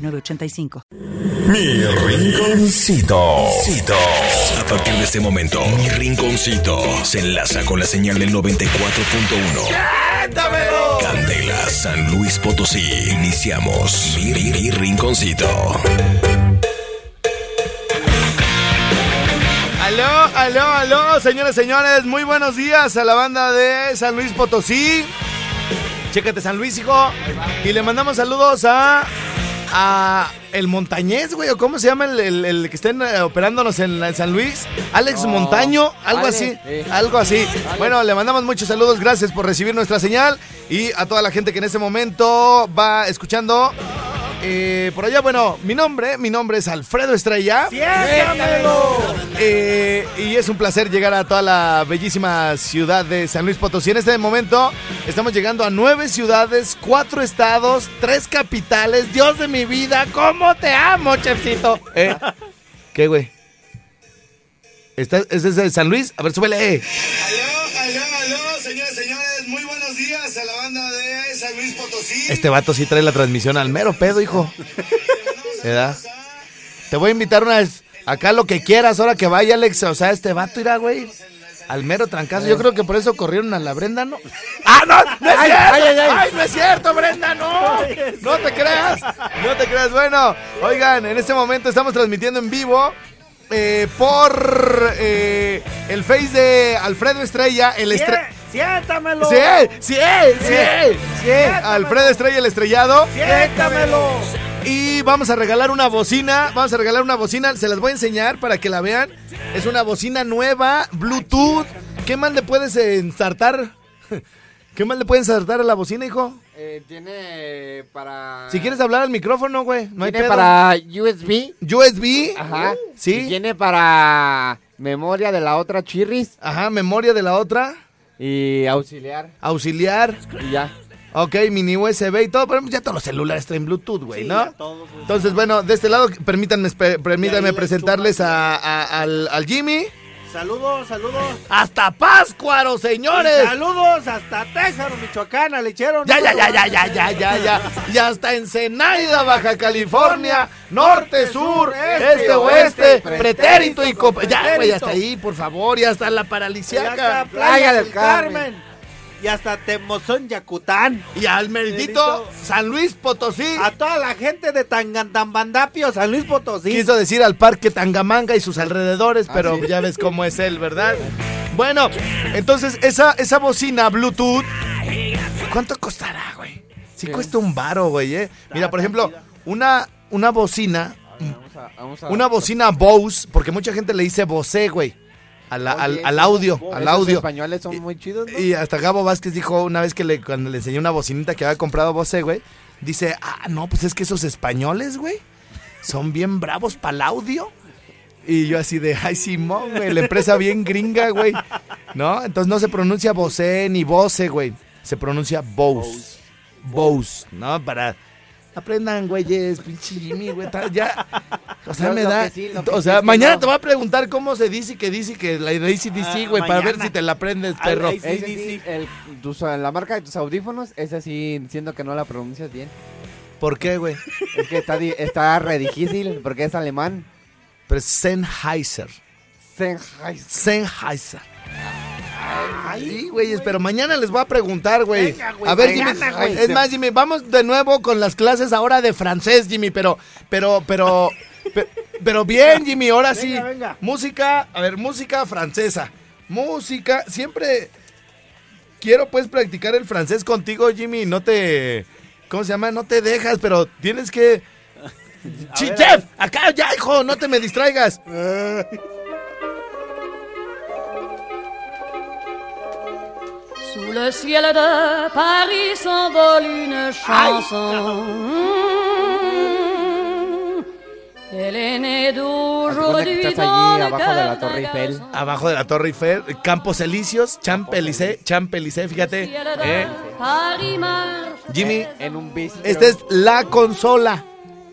906985. Mi rinconcito. A partir de este momento, mi rinconcito se enlaza con la señal del 94.1. Candela, San Luis Potosí. Iniciamos mi, mi- mi rinconcito. Aló, aló, aló, señores, señores, muy buenos días a la banda de San Luis Potosí. Chécate San Luis, hijo. Y le mandamos saludos a. a el Montañés, güey, o cómo se llama el, el- el que estén eh, operándonos en, en San Luis. Alex Montaño, algo Alex, así. sí. Algo así. Bueno, le mandamos muchos saludos, gracias por recibir nuestra señal. Y a toda la gente que en este momento va escuchando. Eh, por allá, bueno, mi nombre, mi nombre es Alfredo Estrella. Eh, y es un placer llegar a toda la bellísima ciudad de San Luis Potosí. En este momento estamos llegando a nueve ciudades, cuatro estados, tres capitales. Dios de mi vida, ¿cómo te amo, chefcito? ¿Eh? ¿Qué, güey? ¿Estás- ¿Es desde San Luis? A ver, súbele. Aló, aló, señores, señores, muy buenos días a la banda de San Luis Potosí. Este vato sí trae la transmisión al mero pedo, hijo. ¿Verdad? Te voy a invitar una vez acá lo que quieras, ahora que vaya, Alex. O sea, este vato irá, güey. Al mero trancazo. Yo creo que por eso corrieron a la Brenda, ¿no? ¡Ah, no! ¡No es Ay, cierto! ay, ay, ay. ¡Ay, no es cierto, Brenda! ¡No! ¡No te creas! ¡No te creas! Bueno, oigan, en este momento estamos transmitiendo en vivo. eh, por eh, el face de Alfredo Estrella, el estrella. ¡Siéntamelo! Sí, sí, sí, sí. Alfredo Estrella el estrellado. ¡Siéntamelo! Y vamos a regalar una bocina. Vamos a regalar una bocina. Se las voy a enseñar para que la vean. Es una bocina nueva, Bluetooth. ¿Qué más le puedes ensartar? ¿Qué más le puedes ensartar a la bocina, hijo? Eh, tiene para... Si quieres hablar al micrófono, güey. No hay Tiene pedo. para USB. USB. Ajá. Sí. Y tiene para memoria de la otra chirris. Ajá, memoria de la otra. Y auxiliar. Auxiliar. Y ya. Ok, mini USB y todo, pero ya todos los celulares traen Bluetooth, güey, ¿no? Entonces, bueno, de este lado, permítanme, permítanme presentarles a, a- al, al Jimmy. Saludos, saludos. ¡Hasta Páscuaro, señores! Saludos hasta Texas, Michoacán, al lechero. Ya, ya, ya, ya, ya, ya, ya, ya. Y hasta Ensenada, Baja California, norte, sur, este, oeste, pretérito y copa. Ya, güey, hasta ahí, por favor, y hasta la paralisiaca. Playa del Carmen. Y hasta Temozón, Yacután. Y al meritito San Luis Potosí. A toda la gente de Tangantambandapio, San Luis Potosí. Quiso decir al parque Tangamanga y sus alrededores, pero ya ves cómo es él, ¿verdad? Bueno, entonces esa, esa bocina Bluetooth, ¿cuánto costará, güey? Sí cuesta un varo, güey, ¿eh? Mira, por ejemplo, una, una bocina, Vamos a, vamos a- una bocina Bose, porque mucha gente le dice Bose, güey, a la- al, Oye, al audio, al Esos audio. españoles son muy chidos, ¿no? Y hasta Gabo Vázquez dijo una vez que le, cuando le enseñé una bocinita que había comprado Bose, güey, dice, ah, no, pues es que esos españoles, güey, son bien bravos para el audio. Y yo así de, ay, Simón, güey, la empresa bien gringa, güey. ¿No? Entonces no se pronuncia Bose ni Bose, güey. Se pronuncia Bose. Bose, ¿no? Para... Aprendan, güeyes, pinche Jimmy, güey. Ya. O sea, Lo- me lo da. sí, o sea, es mañana no. te voy a preguntar cómo se dice que dice que la ACDC, Ah, güey, para ver si te la aprendes, perro. sí. El- tus- la marca de tus audífonos, esa sí, siendo que no la pronuncias bien. ¿Por qué, güey? Es que está, di- está re difícil porque es alemán. Pero es Sennheiser. Sennheiser. Sennheiser. Ay, güeyes, pero mañana les voy a preguntar, güey. Venga, güey, A ver, Jimmy. Es más, Jimmy, vamos de nuevo con las clases ahora de francés, Jimmy, pero, pero, pero, pe- pero bien, Jimmy, ahora sí. Venga. Música, a ver, música francesa. Música, siempre quiero pues practicar el francés contigo, Jimmy, no te, ¿cómo se llama? No te dejas, pero tienes que... Chi- chef, acá ya, hijo, no te me distraigas. Sous le ciel de Paris s'envole une chanson. supone que estás allí abajo de la Torre Eiffel. Abajo de la Torre Eiffel, Campos Elíseos, Champs-Élysées, Champs-Élysées, fíjate. ¿eh? Jimmy, En un bis. esta es la consola.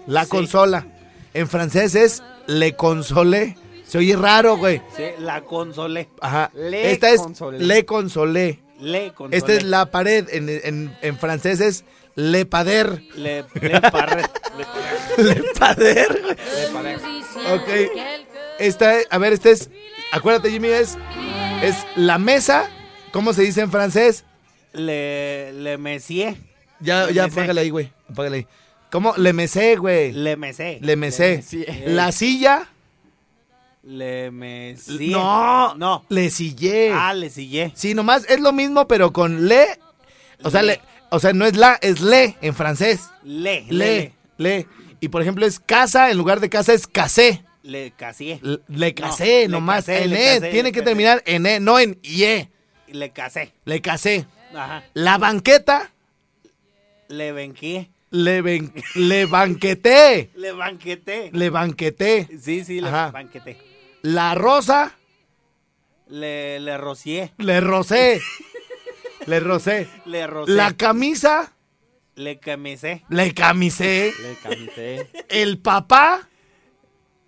La consola. En francés es le consolé. Se oye raro, güey. Sí, la consolé. Ajá. Le Esta es consolé. le consolé. Le consolé. Esta es la pared. En, en, en francés es le pader. Le, le. Le pader, güey. Ok. Esta, es- a ver, este es, acuérdate Jimmy, es, es la mesa, ¿cómo se dice en francés? Le, le messier. Ya, Le ya, apágale ahí, güey, apágale ahí. ¿Cómo? Le mesé, güey. Le mesé. Le mesé. La silla, Le messier. no, No. le sillé. Ah, le sillé. Sí, nomás es lo mismo, pero con le, o sea, le, o sea, no es la, es le en francés. Le. Le, le. Y por ejemplo es casa, en lugar de casa es casé. Le casié. L- Le casé, le nomás. casé, en le E, casé, tiene le que casé. terminar en E, no en IE. Le casé. Le casé. Ajá. La banqueta, Le benqué. le, ven- le banqueté. Le banqueté. Le banqueté. Sí, sí, le Ajá. banqueté. La rosa, Le, le rocié. le rocé. Le rocé. Le rocé. La camisa, Le camisé. le camisé. Le canté. El papá,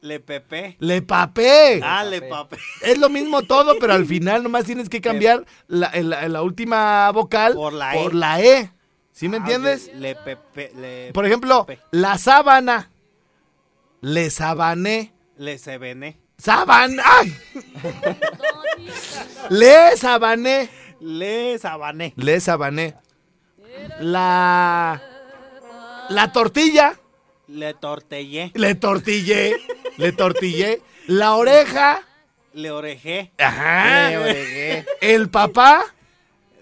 Le pepé. le papé. Ah, le papé. Es lo mismo todo, pero al final nomás tienes que cambiar la, la- la última vocal Por la E. por la E. ¿Sí me Ah, entiendes? Le pepe. Le, Por ejemplo, pepe. la sábana. Le sabané. Le sebené. ¡Saban! ¡Ay! Le sabané. Le sabané. Le sabané. La. La tortilla. Le tortellé. Le tortillé. Le tortillé. La oreja. Le orejé. Ajá. Le oregué. El papá.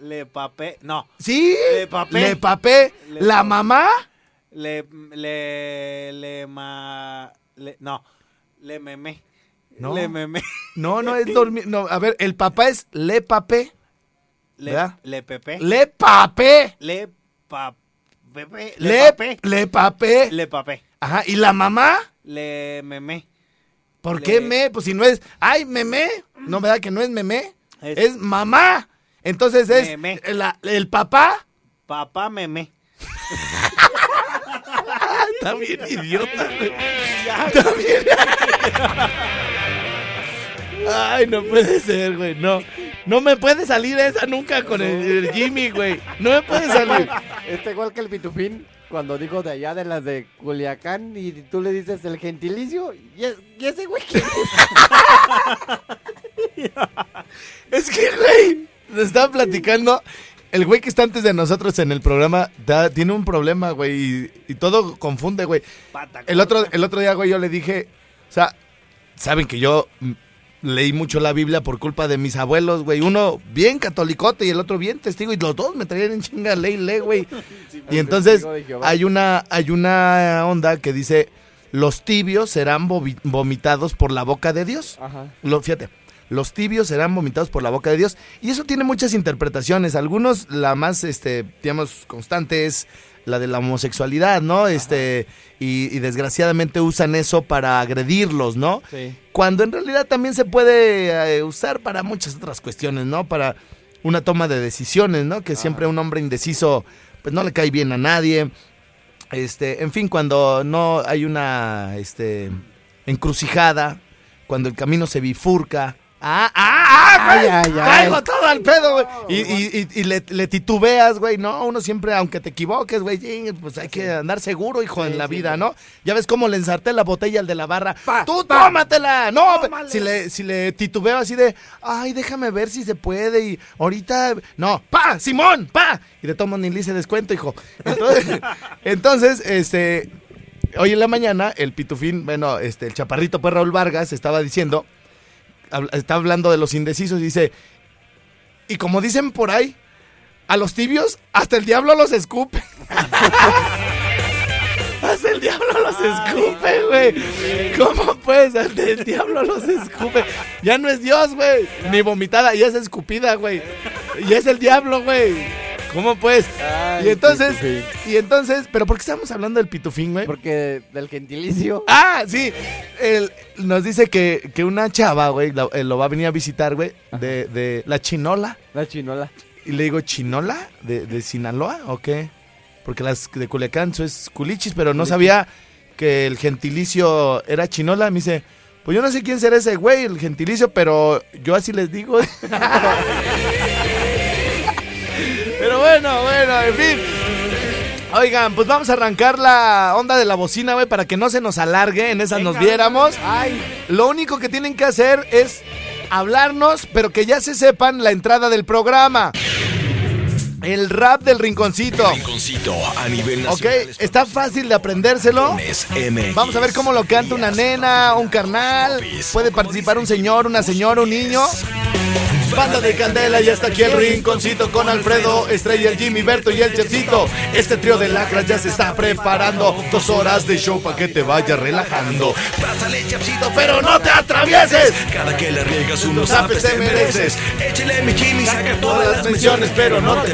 Le papé. No. Sí. Le papé. Le papé. Le La papé. mamá. Le. Le. Le ma. Le, no. Le memé. No. Le memé. No, no es dormir. No, a ver, el papá es le papé. Le, ¿Verdad? le pepé. Le papé. Le pa. Pepe. Le, papé. le papé. Le papé. Ajá. ¿Y la mamá? Le memé. ¿Por Le- qué me? Pues si no es. ¡Ay, memé! No, ¿verdad que no es memé? Es- Es, mamá. Entonces es. Memé. la- el papá. Papá memé. Está bien idiota. Está bien. Ay, no puede ser, güey. No. No me puede salir esa nunca con el, el Jimmy, güey. No me puede salir. Está igual que el pitufín cuando dijo de allá de las de Culiacán y tú le dices el gentilicio. ¿Y, es- y ese güey quién es? Que, güey, nos estaba platicando. El güey que está antes de nosotros en el programa da- tiene un problema, güey, y, y todo confunde, güey. El otro, el otro día, güey, yo le dije, o sea, saben que yo leí mucho la Biblia por culpa de mis abuelos, güey. Uno bien catolicote y el otro bien testigo, y los dos me traían en chinga ley, ley, güey. Y entonces hay una, hay una onda que dice, los tibios serán vomi- vomitados por la boca de Dios. Ajá. Lo, fíjate, los tibios serán vomitados por la boca de Dios. Y eso tiene muchas interpretaciones. Algunos, la más, este, digamos, constante es la de la homosexualidad, ¿no? Este, y, y desgraciadamente usan eso para agredirlos, ¿no? Sí. Cuando en realidad también se puede eh, usar para muchas otras cuestiones, ¿no? Para una toma de decisiones, ¿no? Que siempre un hombre indeciso, pues no le cae bien a nadie. Este, en fin, cuando no hay una, este, encrucijada, cuando el camino se bifurca. Ah, ah, ah, güey, Ay, ay, ay. traigo todo al pedo, güey. Y, y- y- y le, le titubeas, güey. No, uno siempre, aunque te equivoques, güey, pues hay que andar seguro, hijo, en la vida, ¿no? Ya ves cómo le ensarté la botella al de la barra. ¡Tú tómatela! No, si le, si le titubeo así de, ay, déjame ver si se puede y ahorita, no, ¡pa! ¡Simón! ¡pa! Y de tomo ni le hice descuento, hijo. Entonces, entonces, este, hoy en la mañana, el pitufín, bueno, este, el chaparrito pues Raúl Vargas estaba diciendo, está hablando de los indecisos y dice, y como dicen por ahí, a los tibios hasta el diablo los escupe. hasta el diablo los escupe, güey. ¿Cómo pues? Hasta el diablo los escupe. Ya no es Dios, güey. Ni vomitada, ya es escupida, güey. Y es el diablo, güey. ¿Cómo pues? Ay, y entonces, pitufín. y entonces, ¿pero por qué estamos hablando del pitufín, güey? Porque del gentilicio. Ah, sí. Él nos dice que, que una chava, güey, lo, eh, lo va a venir a visitar, güey, de, de la chinola. La chinola. Y le digo, ¿chinola? ¿De, de Sinaloa o qué? Porque las de Culiacán eso es culichis, pero no sabía que el gentilicio era chinola. Me dice, pues yo no sé quién será ese güey, el gentilicio, pero yo así les digo. bueno, bueno, en fin. Oigan, pues vamos a arrancar la onda de la bocina, güey, para que no se nos alargue, en esas nos viéramos. Ay, Lo único que tienen que hacer es hablarnos, pero que ya se sepan la entrada del programa. El rap del rinconcito. Rinconcito a nivel Ok, está fácil de aprendérselo. Vamos a ver cómo lo canta una nena, un carnal. Puede participar un señor, una señora, un niño. Banda de Candela, ya está aquí el rinconcito con Alfredo, Estrella, el Jimmy, Berto y el Chefcito. Este trío de lacras ya se está preparando. Dos horas de show para que te vayas relajando. Pásale, chapsito, Pero no te atravieses. Cada que le riegas unos te te mereces. Échale mi Jimmy, saca todas las menciones, pero no te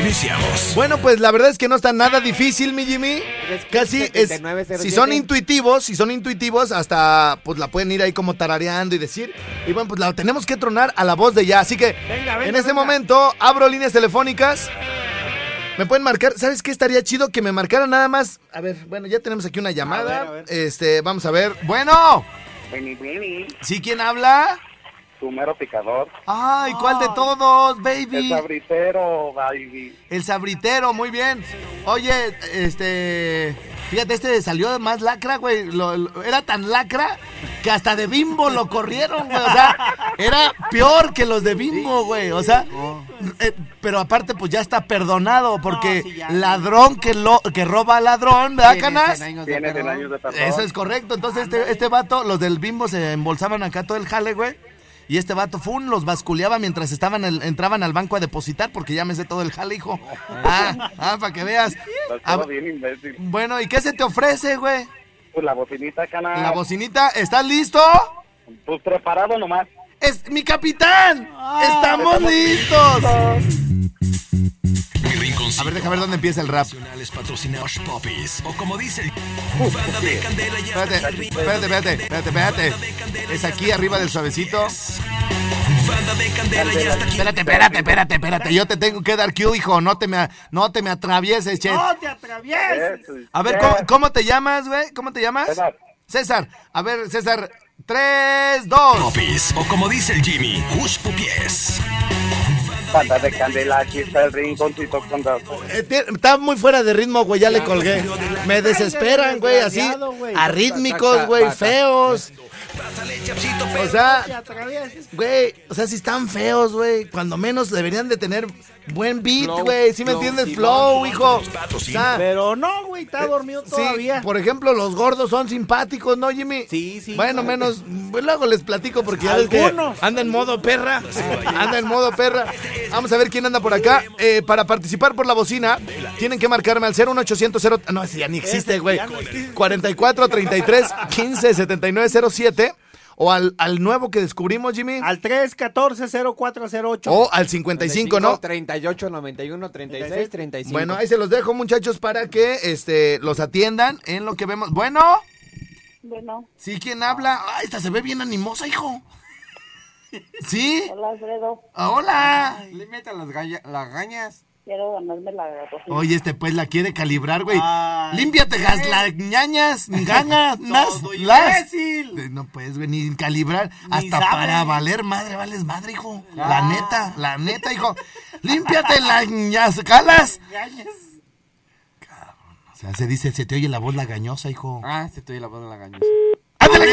Iniciamos. Bueno, pues la verdad es que no está nada difícil, mi Jimmy. Casi es. 7907. Si son intuitivos, si son intuitivos, hasta pues la pueden ir ahí como tarareando y decir. Y bueno, pues la tenemos que tronar a la voz de ya. Así que en este momento abro líneas telefónicas. Me pueden marcar, ¿sabes qué estaría chido? Que me marcaran nada más. A ver, bueno, ya tenemos aquí una llamada. a ver. Este, vamos a ver. Bueno, Vini, ¿sí quién habla? Tu mero picador. Ay, ¿cuál de todos, El baby? sabritero, baby. El sabritero, muy bien. Oye, este. Fíjate, este salió más lacra, güey. Lo- lo- era tan lacra que hasta de bimbo lo corrieron, güey. O sea, era peor que los de bimbo, güey. O sea, eh, pero aparte, pues ya está perdonado porque sí, ya. ladrón que, lo, que roba a ladrón, ¿verdad, Tiene Canas? 100 años de Tiene 100 perdón. años de. Eso es correcto. Entonces, este, este vato, los del bimbo se embolsaban acá todo el jale, güey. Y este vato, fun, los basculeaba mientras estaban el- entraban al banco a depositar, porque ya me sé todo el jale, hijo. Ah, ah, para que veas. Ah, todo bien imbécil. bueno, ¿y qué se te ofrece, güey? Pues la bocinita, canal. La bocinita, ¿estás listo? Pues preparado nomás. ¡Es mi capitán! ¡Estamos listos! Mi rinconcito. A ver, déjame ver dónde empieza el rap. Patrocinados Popis. O como dice el. Banda de Candela ya Espérate, está arriba. espérate, espérate, espérate, espérate. Es aquí arriba del suavecito. Banda de Candela ya está aquí. Espérate, espérate, espérate, espérate. Yo te tengo que dar cue, hijo. No te me, no te me atravieses, che. ¡No te atravieses! A ver, ¿cómo, cómo te llamas, güey? ¿Cómo te llamas? César. César. A ver, César. Tres, dos. Popis. O como dice el Jimmy, Hush Pupies. Banda de candela, aquí está el rinconcito con. Eh, Está muy fuera de ritmo, güey. Ya le colgué. Me desesperan, güey. Así. Arrítmicos, güey. Feos. O pero. ¡No te sea, güey. O sea, si están feos, güey. Cuando menos deberían de tener buen beat, Flow, güey. ¿Sí me flow, entiendes? sí, Flow, hijo. O sea, Pero no, güey, está dormido Sí, todavía. por ejemplo, los gordos son simpáticos, ¿no, Jimmy? Sí, sí. Bueno, menos, pues, luego les platico porque ya ves que Algunos. anda en modo perra, anda en modo perra. Vamos a ver quién anda por acá. Eh, para participar por la bocina, tienen que marcarme al 01800, cero- no, ese ya ni existe, güey. 44 33 15 79 07 o al, al nuevo que descubrimos, Jimmy, Al 314-0408. o al 55, ¿no? 38, 91, 36, 35. Bueno, ahí se los dejo, muchachos, para que este los atiendan en lo que vemos. Bueno, Bueno, ¿sí quién habla? Ay, esta se ve bien animosa, hijo. ¿Sí? hola Alfredo, Ah, Hola. Le metan las, las gañas. Quiero ganarme la bocina. Oye, este pues la quiere calibrar, güey. Límpiate gas, las ñañas, ganas, las. imbécil. Eh, No puedes venir calibrar Ni hasta sabe. para valer madre, vales madre, hijo. La neta, la neta, hijo. Límpiate las ñas, calas. O sea, se dice, se te oye la voz lagañosa, hijo. Ah, se estoy la voz de la gañosa. Ándale,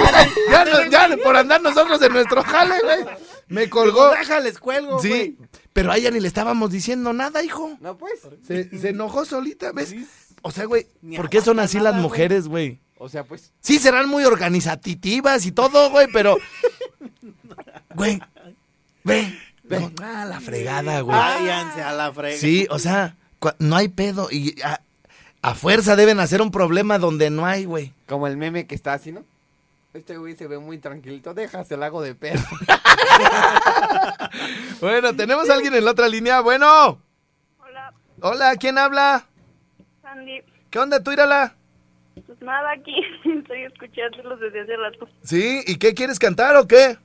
ya, ya por andar nosotros en nuestro jale, güey. Me colgó. Déjales cuelgo, güey. Sí, pero a ella ni le estábamos diciendo nada, hijo. No, pues. Se, se enojó solita, ¿ves? O sea, güey, ¿por qué son así las mujeres, güey? O sea, pues. Sí, serán muy organizativas y todo, güey, pero. Güey. Ve. Ve. Ah, la fregada, güey. Váyanse a la frega. Sí, o sea, no hay pedo. Y a, a fuerza deben hacer un problema donde no hay, güey. Como el meme que está así, ¿no? Este güey se ve muy tranquilito. Déjase el hago de perro. Bueno, tenemos a alguien en la otra línea. Bueno. Hola, Hola, ¿quién habla? Sandy. ¿Qué onda, tú, Írala? Pues nada, aquí estoy escuchándolos desde hace rato. ¿Sí? ¿Y qué quieres cantar o qué?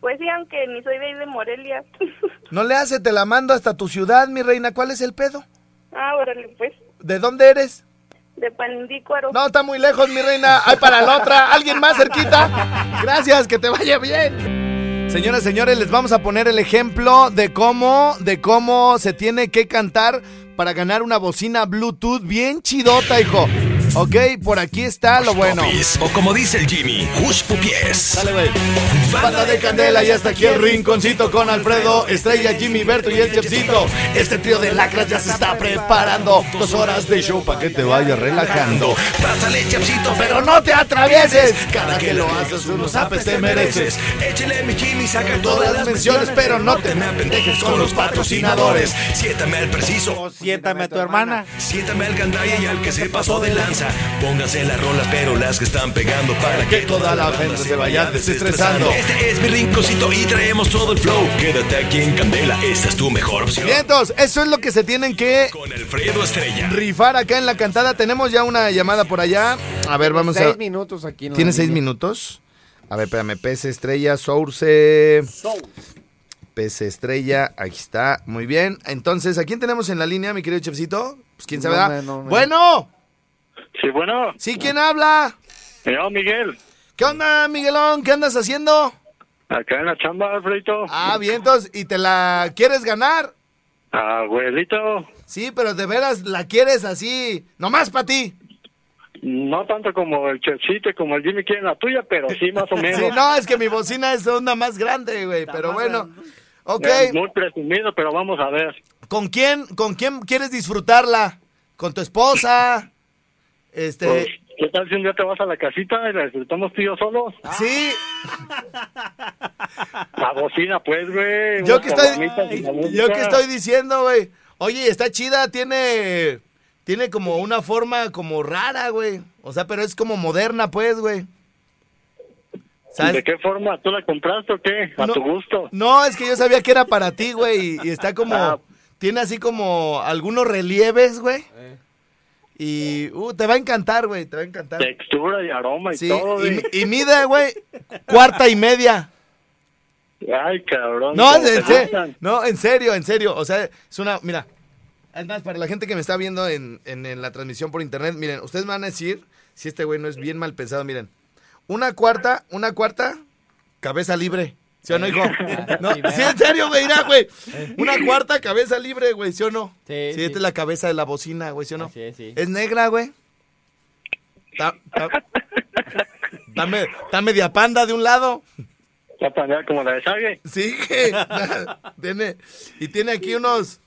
Pues sí, aunque ni soy de ahí de Morelia. No le hace, te la mando hasta tu ciudad, mi reina. ¿Cuál es el pedo? ah, órale, pues. ¿De dónde eres? De Panindícuaro. No, está muy lejos, mi reina. Hay para la otra. ¿Alguien más cerquita? Gracias, que te vaya bien. Señoras, señores, les vamos a poner el ejemplo de cómo, de cómo se tiene que cantar para ganar una bocina Bluetooth bien chidota, hijo. Ok, por aquí está lo bueno. O como dice el Jimmy, Hush Pupies. Dale, güey. Banda de candela, ya está aquí el rinconcito con Alfredo, Estrella, Jimmy, Berto y el Chefcito. Este trío de lacras ya se está preparando. Dos horas de show para que te vayas relajando. Pásale, chapsito, Pero no te atravieses. Cada que lo haces, unos apes te mereces. Échale mi Jimmy, saca Todas las menciones, pero no te me apendejes con los patrocinadores. Siéntame al preciso. O siéntame a tu hermana. Siéntame al gandaya y al que se pasó de lanza. Pónganse las rolas, pero las que están pegando para que toda la gente se vaya desestresando. Este es mi rinconcito y traemos todo el flow. Quédate aquí en Candela, esta es tu mejor opción. Vientos, eso es lo que se tienen que Con Alfredo Estrella. rifar acá en la cantada. Tenemos ya una llamada por allá. A ver, vamos seis a. minutos aquí. ¿Tiene seis línea. minutos? A ver, espérame. Pez Estrella, Source. Pez Estrella, aquí está. Muy bien. Entonces, ¿a quién tenemos en la línea, mi querido chefcito? Pues quién sabe. No, ¿verdad? no, no. Bueno, Sí, bueno, ¿sí quién habla? me llamo Miguel. ¿Qué onda, Miguelón? ¿Qué andas haciendo? Acá en la chamba, Alfredito. Ah, vientos. ¿Y te la quieres ganar? Abuelito, Sí, pero de veras la quieres así, nomás para ti. no tanto como el Chelsito y como el Jimmy quieren la tuya, pero sí más o menos. Sí, no, es que mi bocina es onda más grande, güey, pero bueno. Ok, Es muy presumido, pero vamos a ver. ¿con quién, con quién quieres disfrutarla? ¿Con tu esposa? Este, Pues, ¿Qué tal si un día te vas a la casita y la disfrutamos tú y yo solos? sí, La bocina, pues, güey. yo que estoy, yo que estoy diciendo, güey. Oye, está chida, tiene, tiene como una forma como rara, güey. O sea, pero es como moderna, pues, güey. ¿Sabes? ¿De qué forma? ¿Tú la compraste o qué? A No. tu gusto. No, es que yo sabía que era para ti, güey, y, y está como, Ah. tiene así como algunos relieves, güey. Y, uh, te va a encantar, güey, te va a encantar. Textura y aroma y Sí, todo. y, mide, güey, cuarta y media. Ay, cabrón. No, ¿cómo en serio, no, en serio, en serio. O sea, es una, mira, es más, para la gente que me está viendo en, en- en la transmisión por internet, miren, ustedes me van a decir si este güey no es bien mal pensado, miren. Una cuarta, una cuarta, cabeza libre. ¿Sí o no, hijo? No, sí, en serio, güey, mira, güey. Una cuarta cabeza libre, güey, ¿sí o no? Sí, Sí, sí. esta es la cabeza de la bocina, güey, ¿sí o no? Es, sí. Es negra, güey. Está, está- está me- está media panda de un lado. Va a planear como la de Sage. Sí, que tiene y tiene aquí unos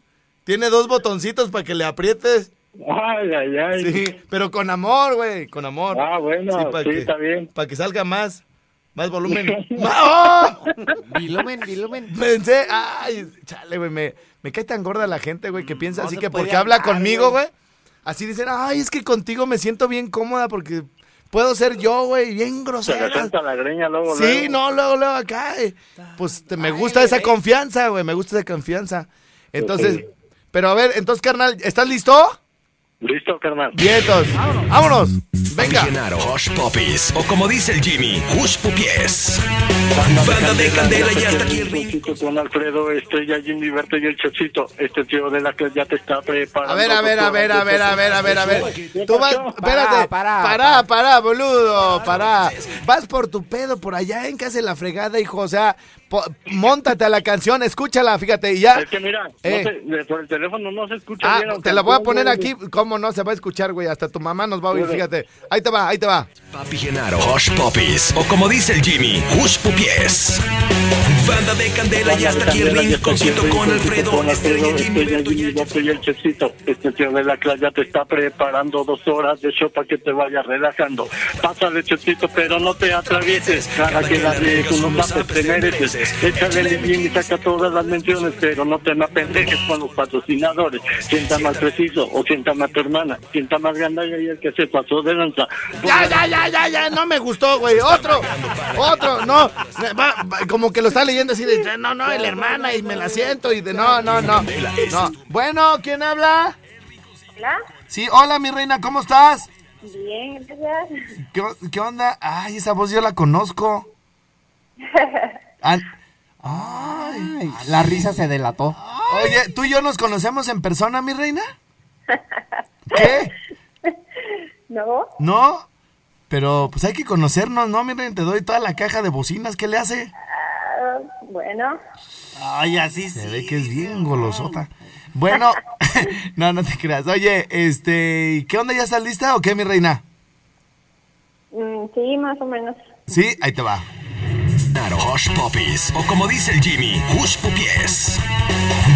tiene dos botoncitos para que le aprietes. Ay, ay, ay. Sí, pero con amor, güey, con amor. Ah, bueno, para sí, que, está bien. Para que salga más más volumen. ¡Ma- ¡Oh! Vilumen, vilumen. Pensé, ay, chale, güey, me, me cae tan gorda la gente, güey, que piensa No así se que porque habla conmigo, güey. Así dicen, ay, es que contigo me siento bien cómoda porque puedo ser yo, güey, bien Se grosera. le suelta la greña luego, Sí, luego. no, luego, luego acá. eh. Pues te- me gusta esa confianza, güey. Me gusta esa confianza. Entonces, pero a ver, entonces, carnal, ¿estás listo? Listo, carnal. Vientos. Vámonos. Venga. Genaro, Hush Poppies, o como dice el Jimmy, Hush Pupies. Banda de Candela y hasta aquí el. Chocito con Alfredo, Estrella, Jimmy Berto y el Chocito. Este tío de la que ya te está preparando. A ver, a ver, a ver, a ver, a ver, a ver, a ver. Tú vas, espérate. Pará, Pará, pará, pará, boludo, pará. Vas por tu pedo por allá en casa de la fregada, hijo. O sea, móntate a la canción, escúchala, fíjate, y ya. Es que mira, Eh. no se- de- por el teléfono no se escucha Ah, bien. te la voy a poner aquí. ¿Cómo no? Se va a escuchar, güey. Hasta tu mamá nos va a oír, fíjate. Ahí te va, ahí te va. Papi Genaro, Hush Poppies, o como dice el Jimmy, Hush Pupies. Banda de candela, ya está aquí el rinconcito con Alfredo, Estrella, Estoy allí, yo soy el chefcito. Este tío de la clase ya te está preparando dos horas de show para que te vayas relajando. Pásale, chefcito, pero no te atravieses. Cada que la riegues, unos zapes te mereces. Échale el bien y saca todas las menciones, pero no te me apendejes con los patrocinadores. Sienta más preciso o sienta más tu hermana. Sienta más grande y el que se pasó de lanza. Ya, ya, ya, ya, ya, no me gustó, güey. Otro, otro, no. Va- va- como que lo está leyendo así de, no, no, la hermana y me la siento y de, no, no, no. no. Bueno, ¿quién habla? ¿Hola? Sí, hola, mi reina, ¿cómo estás? Bien, gracias. ¿Qué, qué onda? Ay, esa voz yo la conozco. Ay, la risa se delató. oye, ¿tú y yo nos conocemos en persona, mi reina? ¿Qué? ¿No? ¿No? Pero pues hay que conocernos, ¿no, mi reina? Te doy toda la caja de bocinas, ¿qué le hace? Bueno. Ay, así se ve que es bien golosota. Bueno, no, no te creas. Oye, este, ¿qué onda? ¿Ya estás lista o qué, mi reina? Mm, sí, más o menos. Sí, ahí te va. Claro, Hush Puppies, o como dice el Jimmy, Hush Pupies.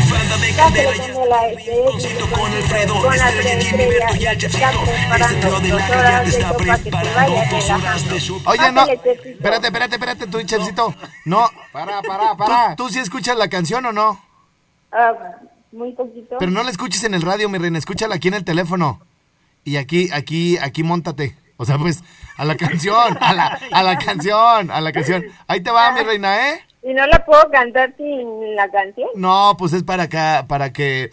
Banda de Ya ya la este, rinconcito con Alfredo, Estrella, Jimmy, Berto y el ya te está chefcito. Este trío de la horas te está preparando dos horas de show. Oye, no. Espérate, espérate, espérate, tú, chefcito. No. Para, para, ¿Tú, para. tú sí escuchas la canción o no? Ah, muy poquito. Pero no la escuches en el radio, mi reina, escúchala aquí en el teléfono. Y aquí, aquí, aquí montate. O sea, pues, a la canción, a la, a la canción, a la canción. Ahí te va, mi reina, ¿eh? ¿Y no la puedo cantar sin la canción? No, pues es para acá, para que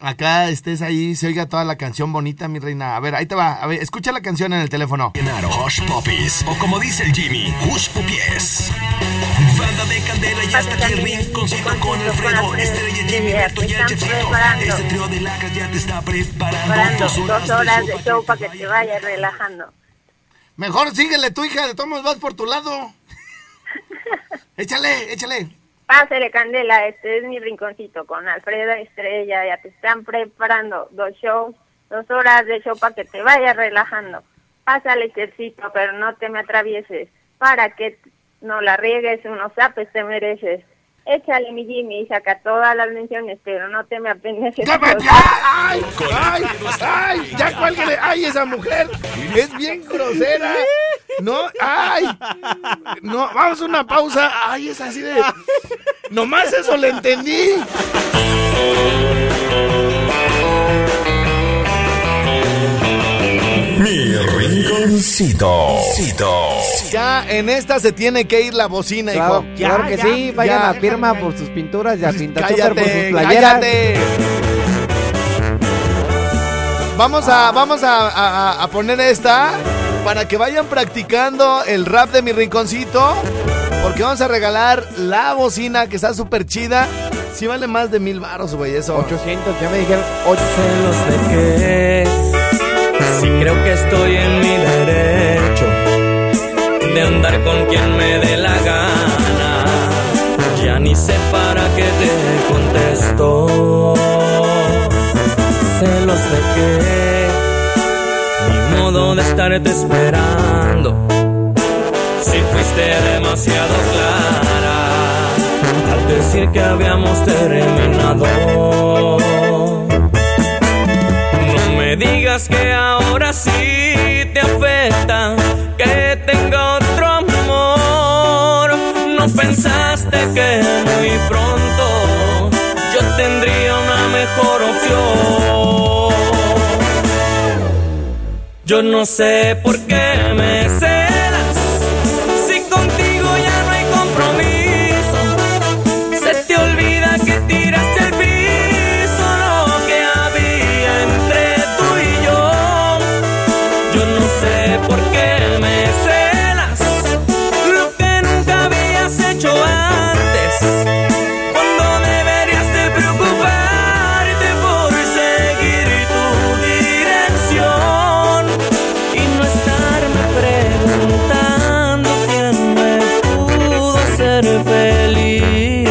acá estés ahí, se oiga toda la canción bonita, mi reina. A ver, ahí te va. A ver, escucha la canción en el teléfono. Claro, Hush Puppies, o como dice el Jimmy, Hush Pupies. Banda de candela, ya está aquí el rinconcito con Alfredo, Estrella, Jimmy, Berto y el chefcito. Este trío de lacas ya te está preparando dos dos horas de show para que te vayas relajando. Mejor síguele tu hija, de todos vas por tu lado. échale, échale. Pásale, Candela, este es mi rinconcito con Alfredo Estrella. Ya te están preparando dos shows, dos horas de show para que te vayas relajando. Pásale, chefcito, pero no te me atravieses. Para que no la riegues, unos zapes te mereces. Échale, mi Jimmy, y saca todas las menciones, pero no te me apendejes. ¡Ya, ya! ¡Ay! ¡Ay! ¡Ay! ¡Ya cuélguele! ¡Ay, esa mujer! Es bien grosera. No, ¡ay! No, vamos a una pausa. ¡Ay, es así de. Nomás eso le entendí. Mi rinconcito. Ya en esta se tiene que ir la bocina, Claro, hijo. Ya, claro que ya, sí, vayan ya. a firma por sus pinturas y a Pintachoker por sus Cállate, playeras. cállate. Vamos a, vamos a, a- a poner esta para que vayan practicando el rap de mi rinconcito. Porque vamos a regalar la bocina que está súper chida. Sí vale más de mil baros, güey, eso. 800, ya me dijeron celos de qué. Si creo que estoy en mi derecho de andar con quien me dé la gana. Ya ni sé para qué te contesto. Celos de qué. Mi modo de estarte esperando. Si fuiste demasiado clara al decir que habíamos terminado. Ahora sí te afecta que tenga otro amor. No pensaste que muy pronto yo tendría una mejor opción. Yo no sé por qué feliz.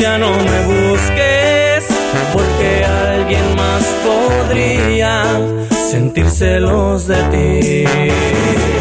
Ya no me busques porque alguien más podría sentir celos de ti.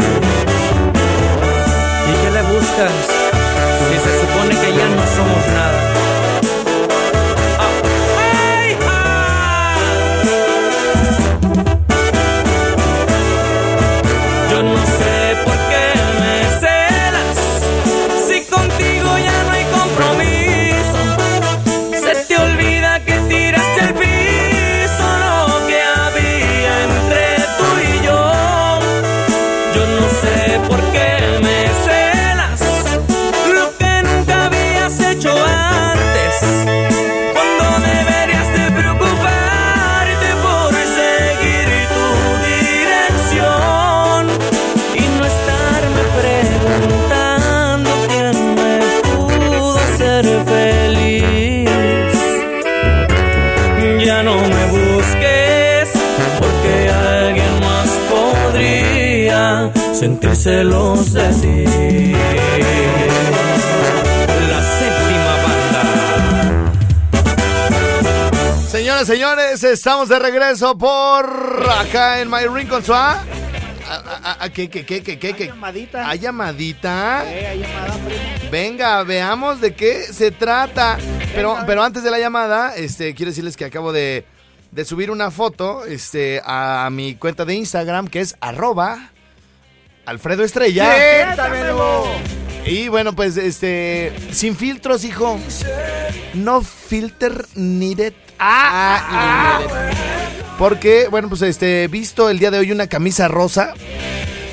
Sentir celos de ti. La séptima banda. Señoras, señores, estamos de regreso por acá en My Ring con su A. A- a- a- ¿Qué, qué, qué, qué, qué, qué? llamadita. ¿Hay llamadita? Eh, hay llamada. Venga, veamos de qué se trata. Pero, pero antes de la llamada, este, quiero decirles que acabo de, de subir una foto este, a mi cuenta de Instagram, que es arroba Alfredo Estrella. ¡Siéntamelo! Y bueno, pues, este, sin filtros, hijo. No filter needed. Ah, ah. Porque, bueno, pues, este, visto el día de hoy una camisa rosa.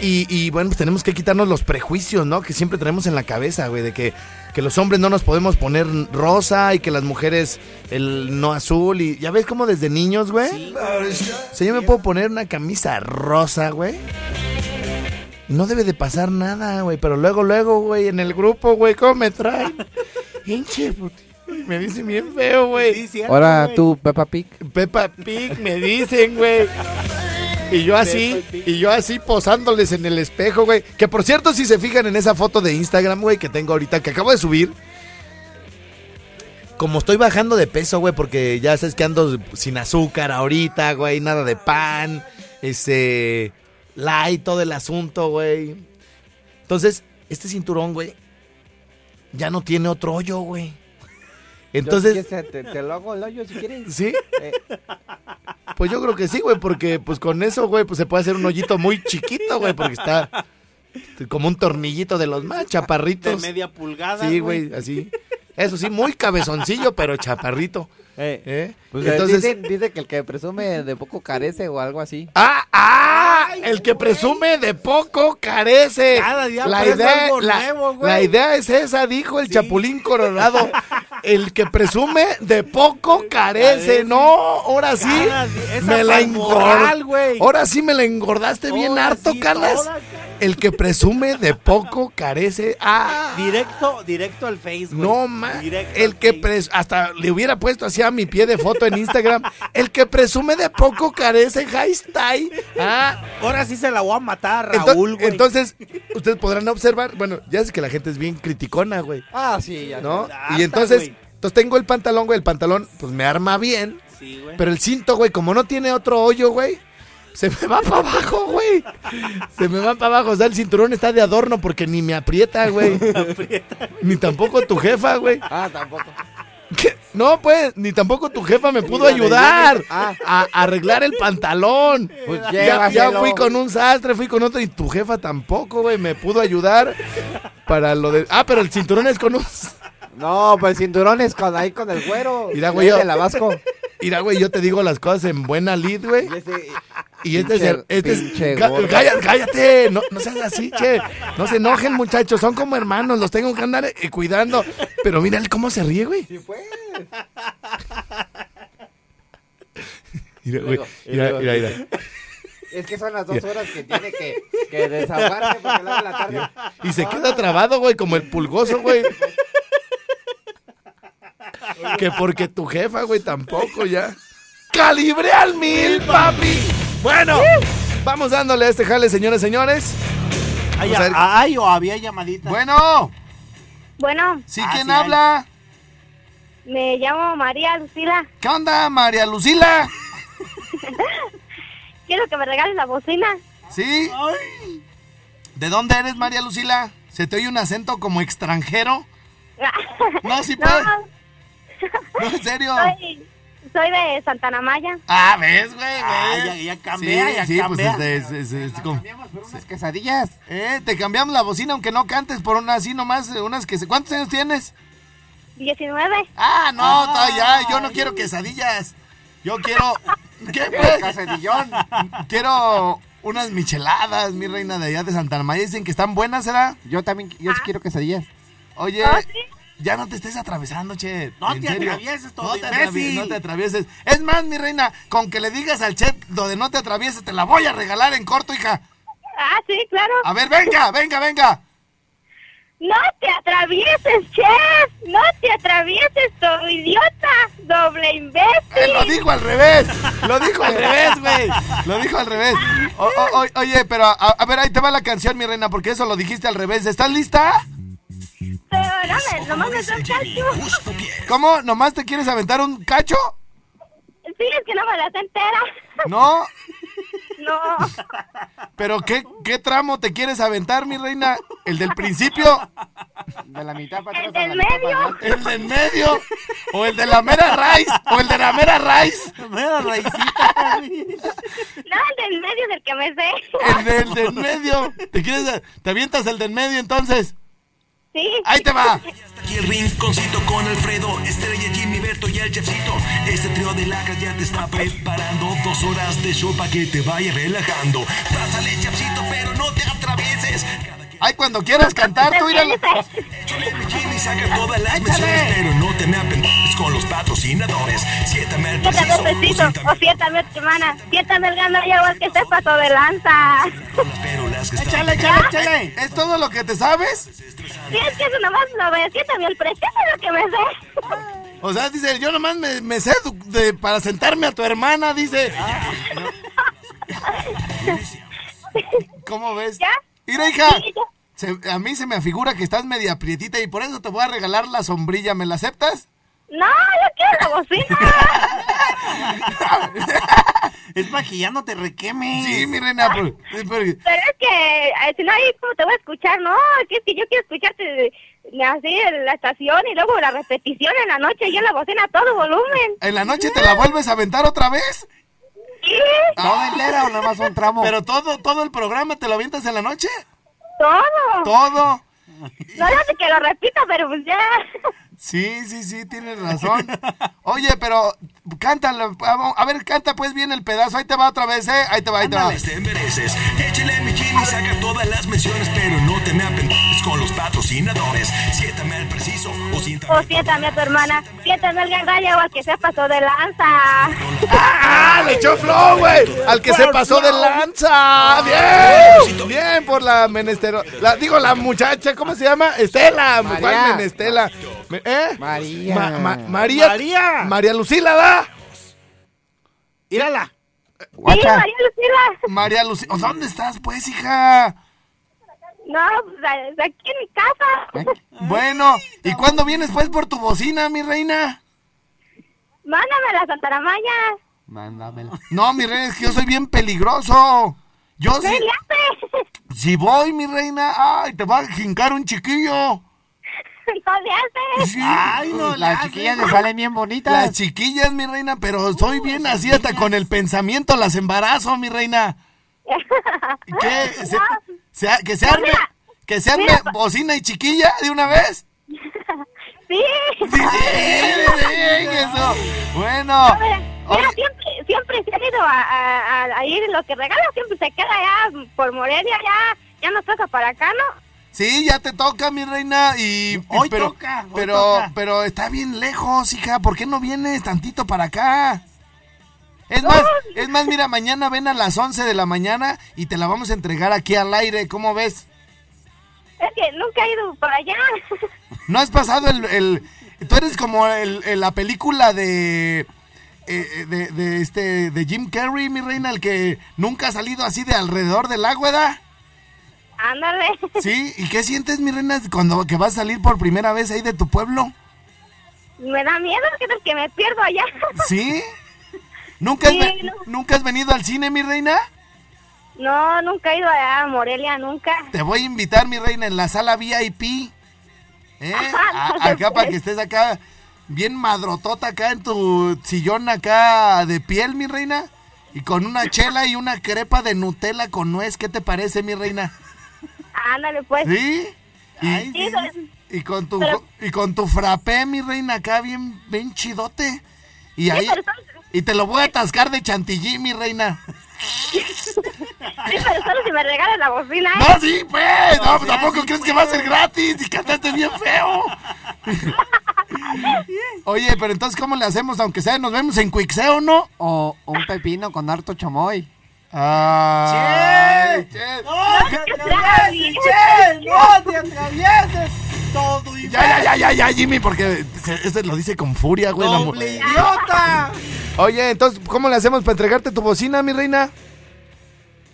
Y, y, bueno, pues tenemos que quitarnos los prejuicios, ¿no? Que siempre tenemos en la cabeza, güey, de que, que los hombres no nos podemos poner rosa y que las mujeres el no azul. Y ya ves como desde niños, güey. O sea, yo me puedo poner una camisa rosa, güey. No debe de pasar nada, güey. Pero luego, luego, güey, en el grupo, güey, ¿cómo me traen? Hinche, Me dicen bien feo, güey. Sí, cierto, Ahora tú, Peppa Pig. Peppa Pig, me dicen, güey. Y yo así, y yo así posándoles en el espejo, güey. Que por cierto, si se fijan en esa foto de Instagram, güey, que tengo ahorita, que acabo de subir. Como estoy bajando de peso, güey, porque ya sabes que ando sin azúcar ahorita, güey, nada de pan, este, light, todo el asunto, güey. Entonces, este cinturón, güey, ya no tiene otro hoyo, güey. Entonces, Yo, si quieres, te, te lo hago el hoyo si quieres. ¿sí? Eh, Pues yo creo que sí, güey, porque pues con eso, güey, pues se puede hacer un hoyito muy chiquito, güey, porque está como un tornillito de los más De chaparritos. media pulgada. Sí, güey, así. Eso sí, muy cabezoncillo, pero chaparrito. eh, ¿eh? pues eh, Entonces, dicen, dice que el que presume de poco carece o algo así. ¡Ah! ¡Ah! El que presume de poco carece. Cada día la idea, algo la, nuevo, güey. la idea es esa, dijo el Sí. Chapulín Colorado. El que presume de poco carece. Carece. No, ahora sí. Cada me la engordaste. Ahora sí me la engordaste bien Ahora harto, sí, Carlas. El que presume de poco carece. Ah. Directo, directo al Face, güey. No. Directo El que pres hasta le hubiera puesto así a mi pie de foto en Instagram. El que presume de poco carece, hashtag. Ah, Ahora sí se la voy a matar, Raúl, entonces, ustedes podrán observar, bueno, ya sé que la gente es bien criticona, güey, Ah, sí, ya. ¿no? Harta, y entonces, güey. entonces tengo el pantalón, güey, el pantalón, pues me arma bien, Sí, güey. pero el cinto, güey, como no tiene otro hoyo, güey, se me va para abajo, güey. Se me va para abajo, o sea, el cinturón está de adorno porque ni me aprieta, güey. Ni tampoco tu jefa, güey. Ah, tampoco. ¿Qué? No, pues, ni tampoco tu jefa me pudo ayudar me- ah. a, a arreglar el pantalón. Pues Ya, ya fui con un sastre, fui con otro y tu jefa tampoco, güey, me pudo ayudar para lo de... Ah, pero el cinturón es con un... No, pues el cinturón es con, ahí con el güero. Mira, güey, yo- De la Vasco. Mira, güey, yo te digo las cosas en buena lid, güey. Y ese- Y este es el... Pinche- Este es, pinche cállate, cállate, no, no seas así, che. No se enojen, muchachos, son como hermanos, los tengo que andar eh, cuidando. Pero mira él cómo se ríe, güey. Sí, pues. Mira, güey, mira, mira, mira. Es que son las dos horas que tiene que, que desahogarse porque luego la tarde. Y se queda trabado, güey, como el pulgoso, güey. Que porque tu jefa, güey, tampoco ya. ¡Calibre al mil, papi! Bueno, vamos dándole a este jale, señores, señores. Ay, Vamos a ver. ay, o había llamadita. Bueno, Bueno, ¿sí Ah, quién sí hay. habla? me llamo María Lucila. ¿Qué onda, María Lucila? Quiero que me regales la bocina. ¿Sí? ¿De dónde eres, María Lucila? ¿Se te oye un acento como extranjero? No, sí puede. No, en serio. Soy, soy de Santana Maya. Ah, ¿ves, güey? Ah, ya- ya cambia, sí, ya sí, cambia. pues es, es- es- es como- Unas quesadillas. Eh, te cambiamos la bocina aunque no cantes por una así nomás, unas que se... ¿Cuántos años tienes? 19. Ah, no, todavía, yo no quiero quesadillas. Yo quiero... ¿Qué, pues? Quesadillón. Quiero unas micheladas, mi reina de allá de Santa María. Dicen que están buenas, ¿será? Yo también, yo sí quiero quesadillas. Oye, ¿Oh, sí? Ya no te estés atravesando, che. No te serio. atravieses, todo no te, atravieses, no te atravieses. Es más, mi reina, con que le digas al chef lo de no te atravieses, te la voy a regalar en corto, hija. Ah, sí, claro. A ver, venga, venga, venga. No te atravieses, chef. No te atravieses, tu idiota. Doble Eh, imbécil. lo dijo al revés. Lo dijo al revés, güey. Lo dijo al revés. O- o- o- oye, pero a, a ver, ahí te va la canción, mi reina, porque eso lo dijiste al revés. ¿Estás lista? Nomás me cacho. ¿Cómo? ¿Nomás te quieres aventar un cacho? Sí, es que no me la sé entera. No. No. ¿Pero qué, qué tramo te quieres aventar, mi reina? ¿El del principio? De la mitad para El atrás. a del la medio. ¿El del medio? ¿O el de la mera raíz? ¿O el de la mera raíz? Mira, raicita. No, el del medio del que me sé. El del, del medio. ¿Te quieres, te avientas el del medio entonces? Sí. Ahí te va. Aquí el rinconcito con Alfredo, Estrella, Jimmy, Berto y el chefcito. Este trío de lacras ya te está preparando dos horas de show para que te vaya relajando. Pásale, chefcito, pero no te atravieses. Ay, cuando quieras cantar, tú irás. Jimmy, saca todas las menciones, pero no te me con los patrocinadores. Siéntame al Siéntame preciso, siéntame o siéntame tu hermana, siéntame el gano y agua que estés paso de lanza. pero las que están Échale, échale, échale. ¿Es todo lo que te sabes? Sí, es que eso nomás lo ve, siéntame el precio de lo que me sé. O sea, dice, yo nomás me, me sé de- para sentarme a tu hermana, dice. ¿Cómo ves? ¿Ya? Mira, hija, Sí, ya. Se- a mí se me afigura que estás media prietita y por eso te voy a regalar la sombrilla. ¿Me la aceptas? No, yo quiero la bocina. Es para que ya no te requemes. Sí, mi reina. porque- Pero es que, eh, si no, ahí como te voy a escuchar, no, es que yo quiero escucharte de así en la estación y luego la repetición en la noche y en la bocina a todo volumen. ¿En la noche te la vuelves a aventar otra vez? Sí, ¿Toda entera o nada más un tramo? ¿Pero todo, todo el programa te lo avientas en la noche? Todo. Todo. No, yo sé que lo repito, pero pues ya. Sí, sí, sí, tienes razón. Oye, pero cántalo. A ver, canta pues bien el pedazo. Ahí te va otra vez, ¿eh? Ahí te va, ahí te va. Ándale, te mereces. Échale mi Jimmy, saca todas las menciones, pero no te me apendejes con los patrocinadores. Siéntame al preciso o O siéntame a tu hermana, siéntame el gano y agua que se pasó de lanza. ¡Ah! ¡Le echó flow, güey! Al que se pasó de lanza. ¡Bien! Bien por la menestero. La, digo, la muchacha, ¿cómo se llama? Estela. María. ¿Cuál menestela? Me- ¿Eh? María. Ma- ma- María. María. María Lucila, ¿da? Sí, Guacha. María Lucila. María Lucila. ¿Dónde estás, pues, hija? No, pues aquí en mi casa. Bueno, ¿y cuándo vienes, pues, por tu bocina, mi reina? Mándame la Santaramaya. Mándamela. No, mi reina, es que yo soy bien peligroso. Yo ¿Qué sí. hace? Si voy, mi reina, ay, te va a jincar un chiquillo. No le hace. Sí. Ay, no, Las chiquillas le salen bien bonitas. Las chiquillas, mi reina, pero soy bien así hasta con el pensamiento las embarazo, mi reina. ¿Qué? Se- se- que se No, arme, mira, que se arme mira. bocina y chiquilla de una vez. Sí. Sí, sí, sí, eso. Bueno. Mira, oye, mira, siempre, siempre se ha ido a, a, a- a ir lo que regala, siempre se queda ya por Morelia, ya, ya nos toca para acá, ¿no? Sí, ya te toca, mi reina, y... Hoy pero, toca, hoy pero, toca. pero está bien lejos, hija, ¿por qué no vienes tantito para acá? Es más, es más, mira, mañana ven a las 11 de la mañana y te la vamos a entregar aquí al aire, ¿cómo ves? Es que nunca he ido por allá. ¿No has pasado el... el- tú eres como el, el- la película de... eh, de, de este de Jim Carrey, mi reina, el que nunca ha salido así de alrededor del agua, ¿verdad? Ándale. Sí, ¿y qué sientes, mi reina, cuando que vas a salir por primera vez ahí de tu pueblo? Me da miedo que que me pierdo allá. ¿Sí? ¿Nunca has, Sí, ve- no. ¿Nunca has venido al cine, mi reina? No, nunca he ido a Morelia, nunca. Te voy a invitar, mi reina, en la sala VIP. ¿Eh? A- acá para que estés acá bien madrotota acá en tu sillón acá de piel, mi reina. Y con una chela y una crepa de Nutella con nuez. ¿Qué te parece, mi reina? Ándale, pues. ¿Sí? Y, Sí, y con tu Pero- y con tu frappé, mi reina, acá bien, bien chidote. Y ahí son- y te lo voy a atascar de chantilly, mi reina. Sí, pero solo si me regalas la bocina, ¿eh? No, sí, pues. No, pues tampoco crees que va a ser gratis y cantaste bien feo. Oye, pero entonces, ¿cómo le hacemos? Aunque sea, nos vemos en Quixeo, ¿no? O un pepino con harto chamoy. Ay, che. ¡No te atravieses, che! ¡No te atravieses! Todo Ya, ya, ya, ya, ya, Jimmy, porque este lo dice con furia, güey. ¡Doble idiota! Oye, entonces, ¿cómo le hacemos para entregarte tu bocina, mi reina?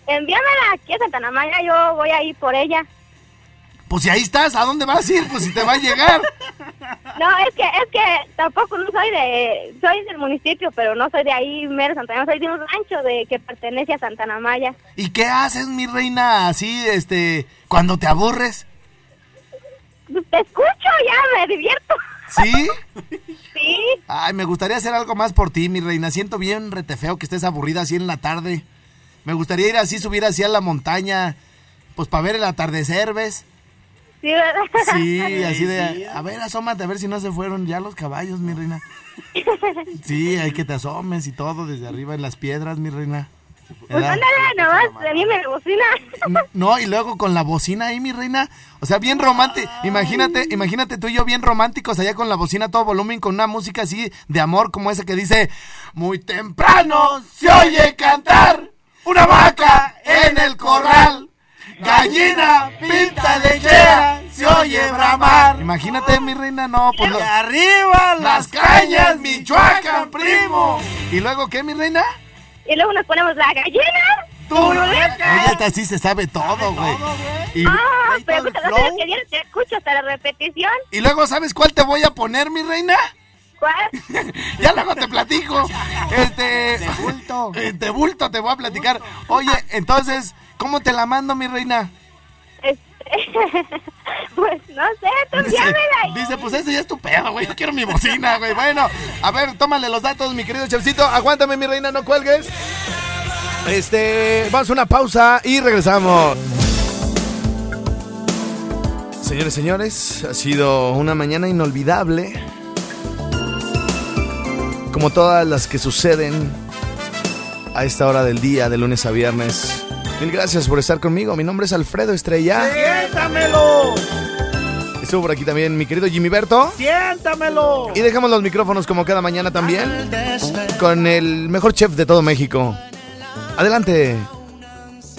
Envíamela aquí a Santa Maya, yo voy a ir por ella. Pues si ahí estás, ¿a dónde vas a ir? Pues si te va a llegar. No, es que, es que tampoco no soy de, soy del municipio, pero no soy de ahí, mero Santa Ana, soy de un rancho de que pertenece a Santana Maya. ¿Y qué haces, mi reina, así, este, cuando te aburres? Te escucho, ya me divierto. ¿Sí? Sí, Ay, me gustaría hacer algo más por ti, mi reina. Siento bien rete feo que estés aburrida así en la tarde. Me gustaría ir así, subir así a la montaña, pues para ver el atardecer, ¿ves? Sí, ¿verdad? Sí, así de, a ver, asómate a ver si no se fueron ya los caballos, mi reina. Sí, hay que te asomes y todo desde arriba en las piedras, mi reina. Pues ándale, nomás, dime la bocina. No, y luego con la bocina ahí, mi reina. O sea, bien romántico. Imagínate, imagínate tú y yo bien románticos allá con la bocina a todo volumen, con una música así de amor como esa que dice, muy temprano se oye cantar una vaca en el corral. Gallina, pinta lechera, se oye bramar. Imagínate, mi reina, no, pues lo- ¡Arriba las cañas, Michoacán, primo. ¿Y luego qué, mi reina? Y luego nos ponemos la gallina. Tú, Oye, esta sí se sabe todo, güey. Ah, pero no sé que bien te escucho hasta la repetición. y luego, ¿sabes cuál te voy a poner, mi reina? ¿Cuál? Ya luego te platico. Este. De bulto. De bulto te voy a platicar. Oye, entonces, ¿cómo te la mando, mi reina? Pues no sé, tú Dice, ahí. dice, pues ese ya es tu pedo, güey. Yo quiero mi bocina, güey. Bueno, a ver, tómale los datos, mi querido Chefcito. Aguántame, mi reina, no cuelgues. Este, vamos a una pausa y regresamos. Señores, señores, ha sido una mañana inolvidable. Como todas las que suceden a esta hora del día, de lunes a viernes. Mil gracias por estar conmigo. Mi nombre es Alfredo Estrella. ¡Siéntamelo! Estuvo por aquí también mi querido Jimmy Berto. ¡Siéntamelo! Y dejamos los micrófonos como cada mañana también con el mejor chef de todo México. Adelante,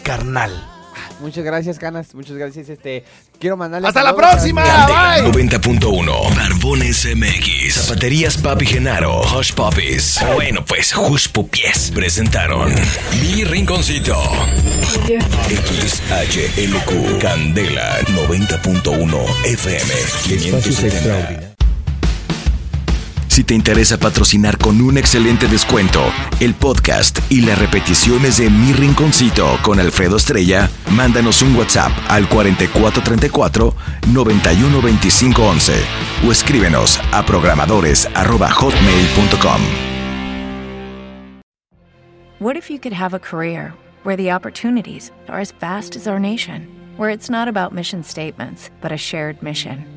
carnal. Muchas gracias, Canas. Muchas gracias. Este, quiero mandarle. ¡Hasta la saludos próxima! Candela Bye. 90.1 Barbones MX Zapaterías Papi Genaro Hush Puppies Bueno pues Hush Pupies Presentaron Mi Rinconcito XHLQ Candela 90.1 FM 570 Si te interesa patrocinar con un excelente descuento el podcast y las repeticiones de Mi Rinconcito con Alfredo Estrella, mándanos un WhatsApp al 4434 912511 o escríbenos a programadores@hotmail.com. What if you could have a career where the opportunities are as vast as our nation, where it's not about mission statements, but a shared mission?